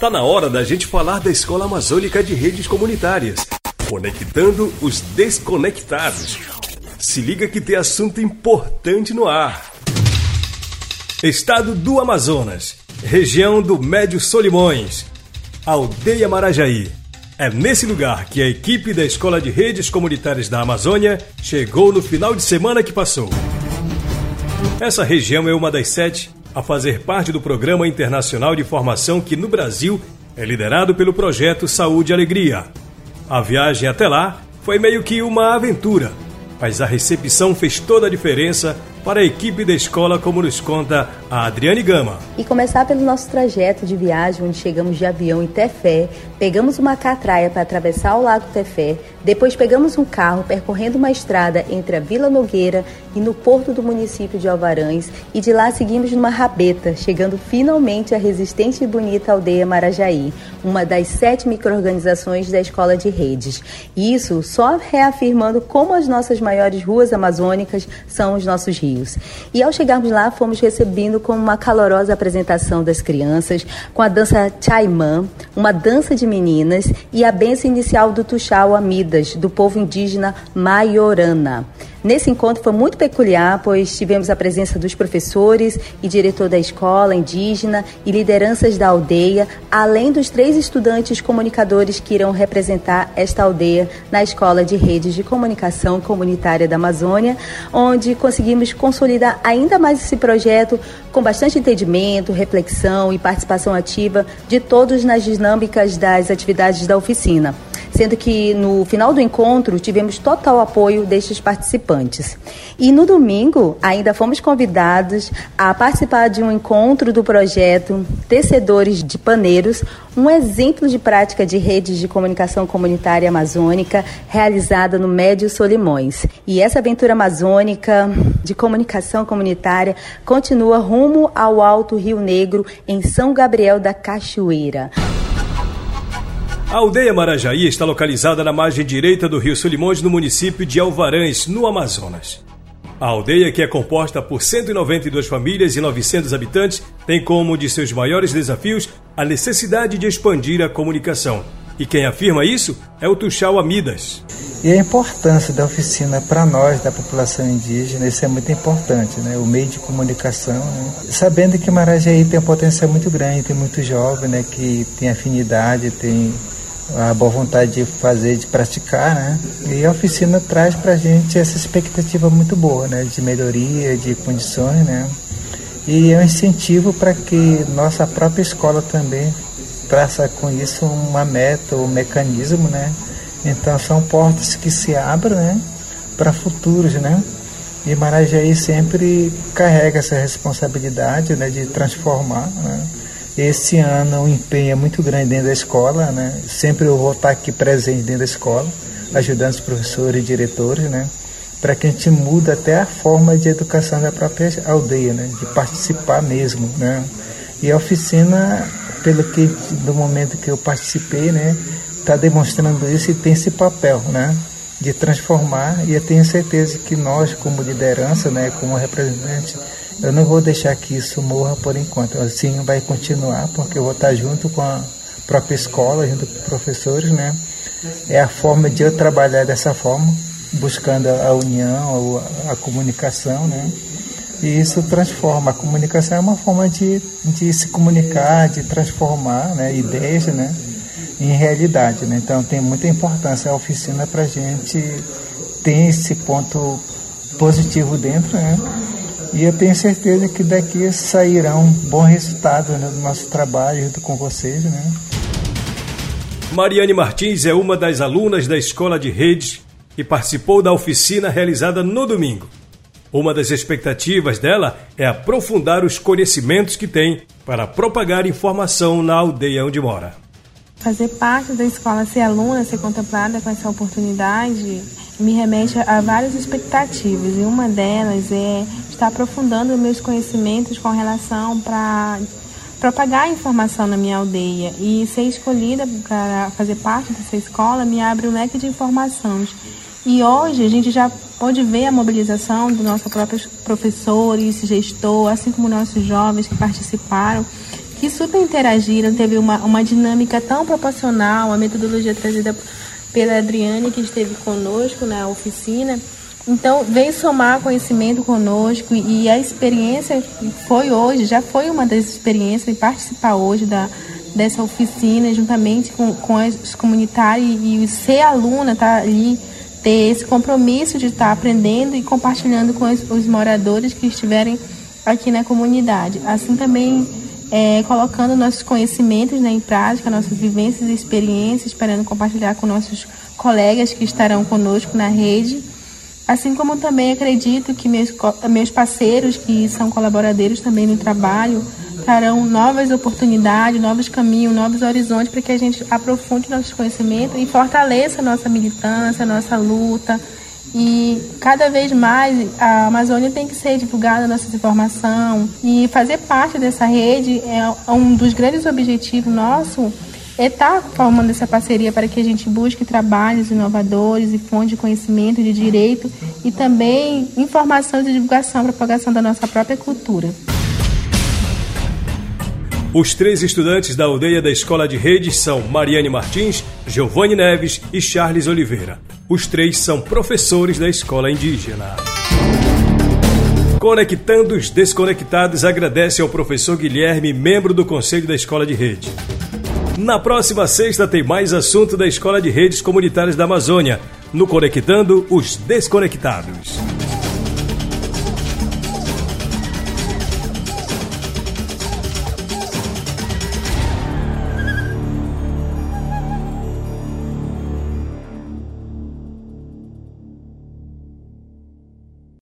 Tá na hora da gente falar da Escola Amazônica de Redes Comunitárias, conectando os desconectados. Se liga que tem assunto importante no ar. Estado do Amazonas, região do Médio Solimões, Aldeia Marajaí. É nesse lugar que a equipe da Escola de Redes Comunitárias da Amazônia chegou no final de semana que passou. Essa região é uma das sete a fazer parte do Programa Internacional de Formação que no Brasil é liderado pelo projeto Saúde e Alegria. A viagem até lá foi meio que uma aventura, mas a recepção fez toda a diferença para a equipe da escola, como nos conta a Adriane Gama. E começar pelo nosso trajeto de viagem, onde chegamos de avião em Tefé, pegamos uma catraia para atravessar o Lago Tefé, depois pegamos um carro percorrendo uma estrada entre a Vila Nogueira e no porto do município de Alvarães, e de lá seguimos numa rabeta, chegando finalmente à resistente e bonita aldeia Marajaí, uma das sete microorganizações da Escola de Redes. Isso só reafirmando como as nossas maiores ruas amazônicas são os nossos rios. E ao chegarmos lá, fomos recebidos com uma calorosa apresentação das crianças, com a dança Chaimã, uma dança de meninas e a benção inicial do Tuxau Amidas, do povo indígena Maiorana. Nesse encontro foi muito peculiar, pois tivemos a presença dos professores e diretor da escola indígena e lideranças da aldeia, além dos três estudantes comunicadores que irão representar esta aldeia na Escola de Redes de Comunicação Comunitária da Amazônia, onde conseguimos consolidar ainda mais esse projeto com bastante entendimento, reflexão e participação ativa de todos nas dinâmicas das atividades da oficina sendo que no final do encontro tivemos total apoio destes participantes. E no domingo ainda fomos convidados a participar de um encontro do projeto Tecedores de Paneiros, um exemplo de prática de redes de comunicação comunitária amazônica realizada no Médio Solimões. E essa aventura amazônica de comunicação comunitária continua rumo ao Alto Rio Negro, em São Gabriel da Cachoeira. A aldeia Marajaí está localizada na margem direita do rio Solimões, no município de Alvarães, no Amazonas. A aldeia, que é composta por 192 famílias e 900 habitantes, tem como um de seus maiores desafios a necessidade de expandir a comunicação. E quem afirma isso é o Tuxal Amidas. E a importância da oficina para nós, da população indígena, isso é muito importante, né? o meio de comunicação. Né? Sabendo que Marajaí tem um potencial muito grande, tem muito jovem né? que tem afinidade, tem a boa vontade de fazer, de praticar, né? E a oficina traz para a gente essa expectativa muito boa, né? De melhoria, de condições, né? E é um incentivo para que nossa própria escola também traça com isso uma meta, um mecanismo, né? Então são portas que se abrem, né? Para futuros, né? E Marajaí sempre carrega essa responsabilidade, né? De transformar, né? Esse ano o empenho é muito grande dentro da escola, né? Sempre eu vou estar aqui presente dentro da escola, ajudando os professores e diretores, né? Para que a gente mude até a forma de educação da própria aldeia, né? De participar mesmo, né? E a oficina, pelo que do momento que eu participei, né? Está demonstrando isso e tem esse papel, né? De transformar e eu tenho certeza que nós, como liderança, né? Como representante eu não vou deixar que isso morra por enquanto. Assim vai continuar, porque eu vou estar junto com a própria escola, junto com os professores, né? É a forma de eu trabalhar dessa forma, buscando a união, a, comunicação, né? E isso transforma. A comunicação é uma forma de, de se comunicar, de transformar né, ideias né, em realidade. Né? Então tem muita importância a oficina para a gente ter esse ponto positivo dentro, né? E eu tenho certeza que daqui sairão bons resultados né, do nosso trabalho junto com vocês. Né? Mariane Martins é uma das alunas da Escola de Redes e participou da oficina realizada no domingo. Uma das expectativas dela é aprofundar os conhecimentos que tem para propagar informação na aldeia onde mora. Fazer parte da escola, ser aluna, ser contemplada com essa oportunidade, me remete a várias expectativas e uma delas é estar aprofundando meus conhecimentos com relação para propagar a informação na minha aldeia e ser escolhida para fazer parte dessa escola me abre um leque de informações. E hoje a gente já pode ver a mobilização dos nossos próprios professores, gestor, assim como nossos jovens que participaram que super interagiram, teve uma, uma dinâmica tão proporcional, a metodologia trazida pela Adriane, que esteve conosco na oficina. Então, veio somar conhecimento conosco e a experiência foi hoje, já foi uma das experiências, em participar hoje da, dessa oficina, juntamente com, com os comunitários e, e ser aluna, tá ali, ter esse compromisso de estar tá aprendendo e compartilhando com os, os moradores que estiverem aqui na comunidade. Assim também é, colocando nossos conhecimentos né, em prática, nossas vivências e experiências, esperando compartilhar com nossos colegas que estarão conosco na rede. Assim como também acredito que meus, meus parceiros, que são colaboradores também no trabalho, trarão novas oportunidades, novos caminhos, novos horizontes para que a gente aprofunde nossos conhecimentos e fortaleça nossa militância, nossa luta, e cada vez mais a Amazônia tem que ser divulgada nossa informação e fazer parte dessa rede é um dos grandes objetivos nosso é estar tá formando essa parceria para que a gente busque trabalhos inovadores e fontes de conhecimento de direito e também informação de divulgação, propagação da nossa própria cultura. Os três estudantes da aldeia da Escola de Redes são Mariane Martins, Giovanni Neves e Charles Oliveira. Os três são professores da escola indígena. Conectando os Desconectados agradece ao professor Guilherme, membro do Conselho da Escola de Rede. Na próxima sexta tem mais assunto da Escola de Redes Comunitárias da Amazônia, no Conectando os Desconectados.